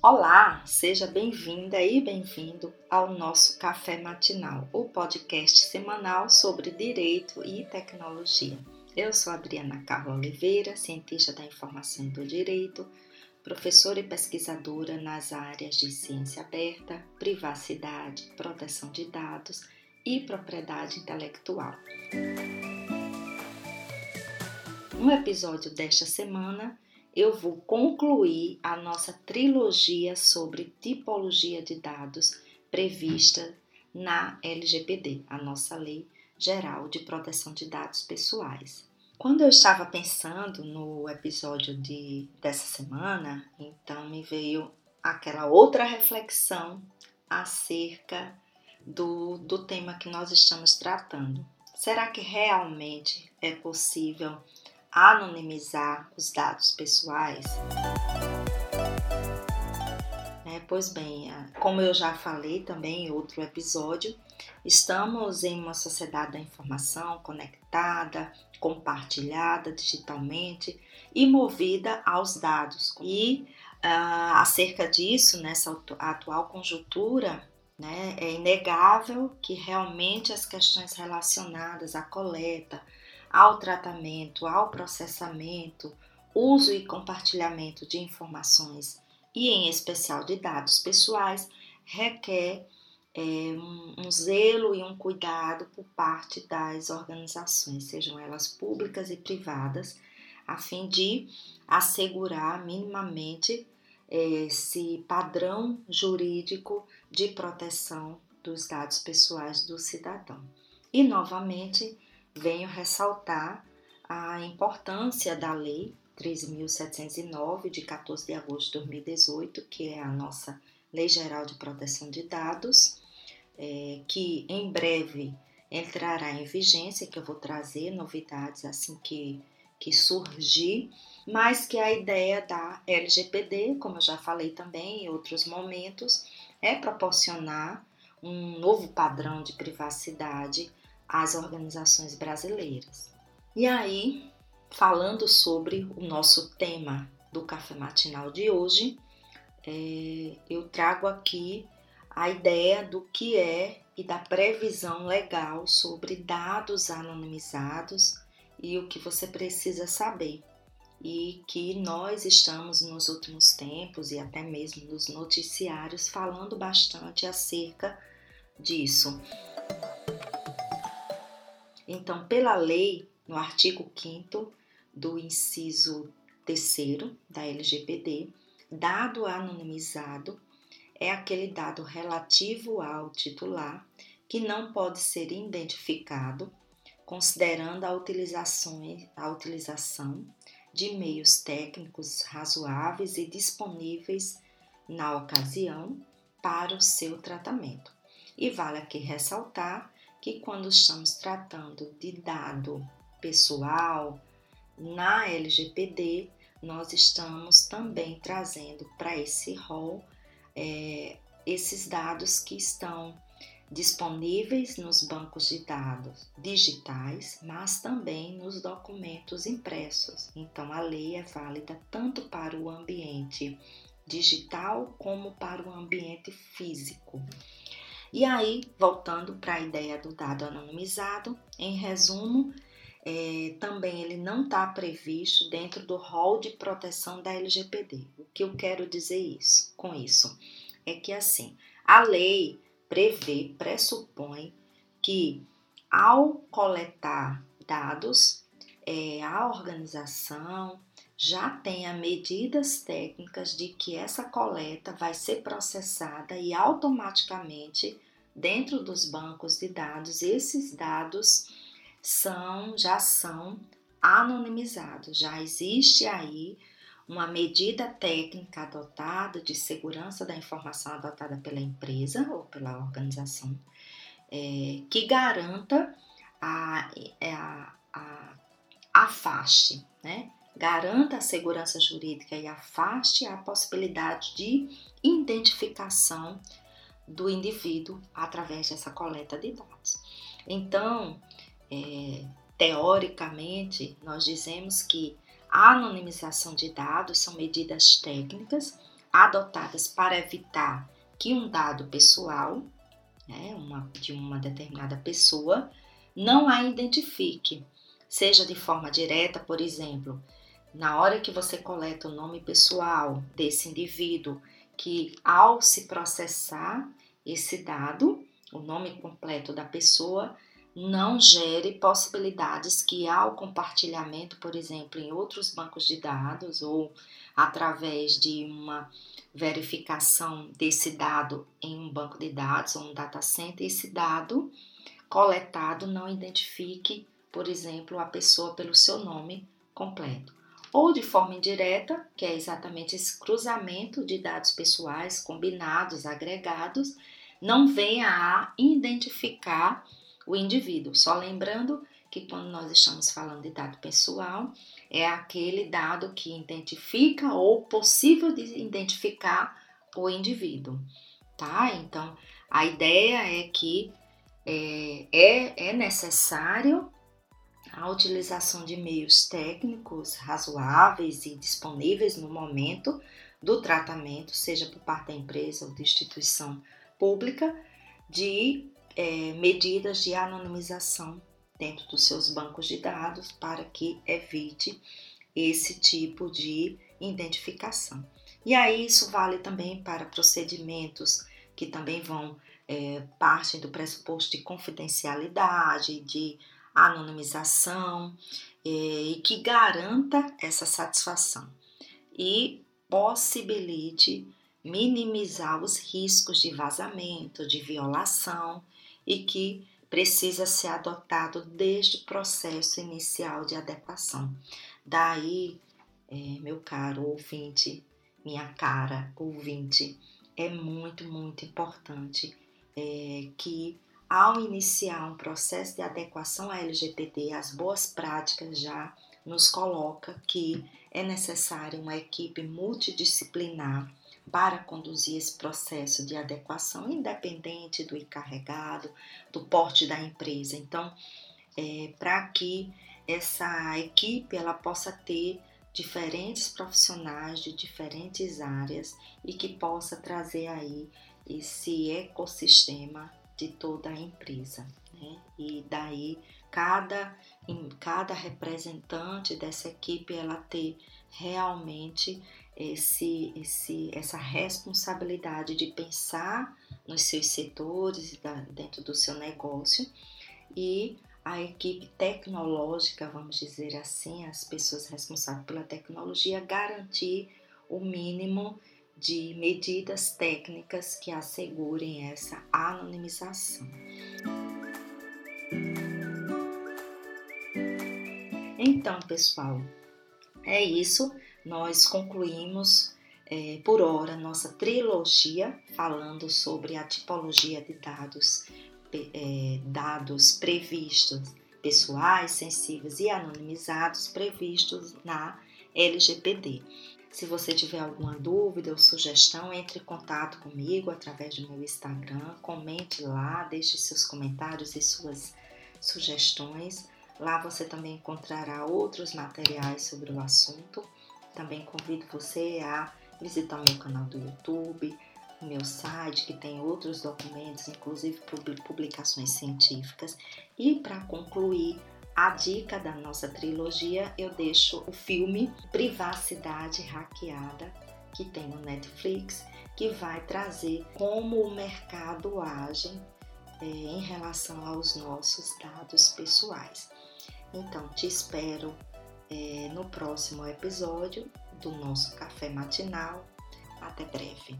Olá, seja bem-vinda e bem-vindo ao nosso Café Matinal, o podcast semanal sobre direito e tecnologia. Eu sou Adriana Carla Oliveira, cientista da informação do direito, professora e pesquisadora nas áreas de ciência aberta, privacidade, proteção de dados e propriedade intelectual. No episódio desta semana, eu vou concluir a nossa trilogia sobre tipologia de dados prevista na LGPD, a nossa Lei Geral de Proteção de Dados Pessoais. Quando eu estava pensando no episódio de, dessa semana, então me veio aquela outra reflexão acerca do, do tema que nós estamos tratando. Será que realmente é possível anonimizar os dados pessoais? É, pois bem, como eu já falei também em outro episódio, estamos em uma sociedade da informação conectada, compartilhada digitalmente e movida aos dados. E uh, acerca disso, nessa atual conjuntura, né, é inegável que realmente as questões relacionadas à coleta, ao tratamento, ao processamento, uso e compartilhamento de informações e, em especial, de dados pessoais, requer é, um, um, zelo e um cuidado por parte das organizações, sejam elas públicas e privadas, a fim de assegurar minimamente é, esse padrão jurídico de proteção dos dados pessoais do cidadão. E, novamente, venho ressaltar a importância da Lei 13.709, de 14 de agosto de 2018, que é a nossa Lei Geral de Proteção de Dados, é, que em breve entrará em vigência, que eu vou trazer novidades assim que, que surgir, mas que a ideia da LGPD, como eu já falei também em outros momentos, é proporcionar um novo padrão de privacidade às organizações brasileiras. E aí, falando sobre o nosso tema do café matinal de hoje, é, eu trago aqui a ideia do que é e da previsão legal sobre dados anonimizados e o que você precisa saber. E que nós estamos nos últimos tempos e até mesmo nos noticiários falando bastante acerca disso. Então, pela lei, no artigo 5 do inciso 3 da LGPD, dado anonimizado é aquele dado relativo ao titular que não pode ser identificado, considerando a utilização, a utilização de meios técnicos razoáveis e disponíveis na ocasião para o seu tratamento. E vale aqui ressaltar que quando estamos tratando de dado pessoal na LGPD, nós estamos também trazendo para esse rol é, esses dados que estão disponíveis nos bancos de dados digitais, mas também nos documentos impressos. Então, a lei é válida tanto para o ambiente digital como para o ambiente físico. E aí, voltando para a ideia do dado anonimizado, em resumo, é, também ele não está previsto dentro do rol de proteção da LGPD. O que eu quero dizer isso, com isso é que assim, a lei prevê, pressupõe que ao coletar dados, é, a organização já tenha medidas técnicas de que essa coleta vai ser processada e automaticamente dentro dos bancos de dados esses dados são já são anonimizados. Já existe aí uma medida técnica adotada de segurança da informação adotada pela empresa ou pela organização é, que garanta a, é, a, a, afaste, né? Garanta a segurança jurídica e afaste a possibilidade de identificação do indivíduo através dessa coleta de dados. Então, é, teoricamente, nós dizemos que a anonimização de dados são medidas técnicas adotadas para evitar que um dado pessoal, né, uma, de uma determinada pessoa, não a identifique, seja de forma direta, por exemplo, na hora que você coleta o nome pessoal desse indivíduo, que ao se processar esse dado, o nome completo da pessoa, não gere possibilidades que ao compartilhamento, por exemplo, em outros bancos de dados ou através de uma verificação desse dado em um banco de dados ou um data center, esse dado coletado não identifique, por exemplo, a pessoa pelo seu nome completo. Ou de forma indireta, que é exatamente esse cruzamento de dados pessoais combinados, agregados, não venha a identificar o indivíduo. Só lembrando que quando nós estamos falando de dado pessoal, é aquele dado que identifica ou possível de identificar o indivíduo, tá? Então, a ideia é que é, é, é necessário a utilização de meios técnicos razoáveis e disponíveis no momento do tratamento, seja por parte da empresa ou da instituição pública, de é, medidas de anonimização dentro dos seus bancos de dados para que evite esse tipo de identificação. E aí isso vale também para procedimentos que também vão é, do pressuposto de confidencialidade, de anonimização é, e que garanta essa satisfação e possibilite minimizar os riscos de vazamento, de violação e que precisa ser adotado desde o processo inicial de adequação. Daí, é, meu caro ouvinte, minha cara ouvinte, é muito, muito importante é, que ao iniciar um processo de adequação à LGPD, as boas práticas já nos coloca que é necessária uma equipe multidisciplinar para conduzir esse processo de adequação, independente do encarregado, do porte da empresa. Então, é, para que essa equipe ela possa ter diferentes profissionais de diferentes áreas e que possa trazer aí esse ecossistema de toda a empresa. Né? E daí cada, cada representante dessa equipe ela ter realmente esse, esse, essa responsabilidade de pensar nos seus setores dentro do seu negócio e a equipe tecnológica, vamos dizer assim, as pessoas responsáveis pela tecnologia, garantir o mínimo de medidas técnicas que assegurem essa anonimização. Então, pessoal, é isso. Nós concluímos é, por hora nossa trilogia falando sobre a tipologia de dados, é, dados previstos, pessoais, sensíveis e anonimizados previstos na LGPD. Se você tiver alguma dúvida ou sugestão, entre em contato comigo através do meu Instagram, comente lá, deixe seus comentários e suas sugestões. Lá você também encontrará outros materiais sobre o assunto. Também convido você a visitar meu canal do YouTube, meu site, que tem outros documentos, inclusive publicações científicas. E para concluir, a dica da nossa trilogia, eu deixo o filme Privacidade Hackeada, que tem no Netflix, que vai trazer como o mercado age é, em relação aos nossos dados pessoais. Então, te espero é, no próximo episódio do nosso café matinal. Até breve.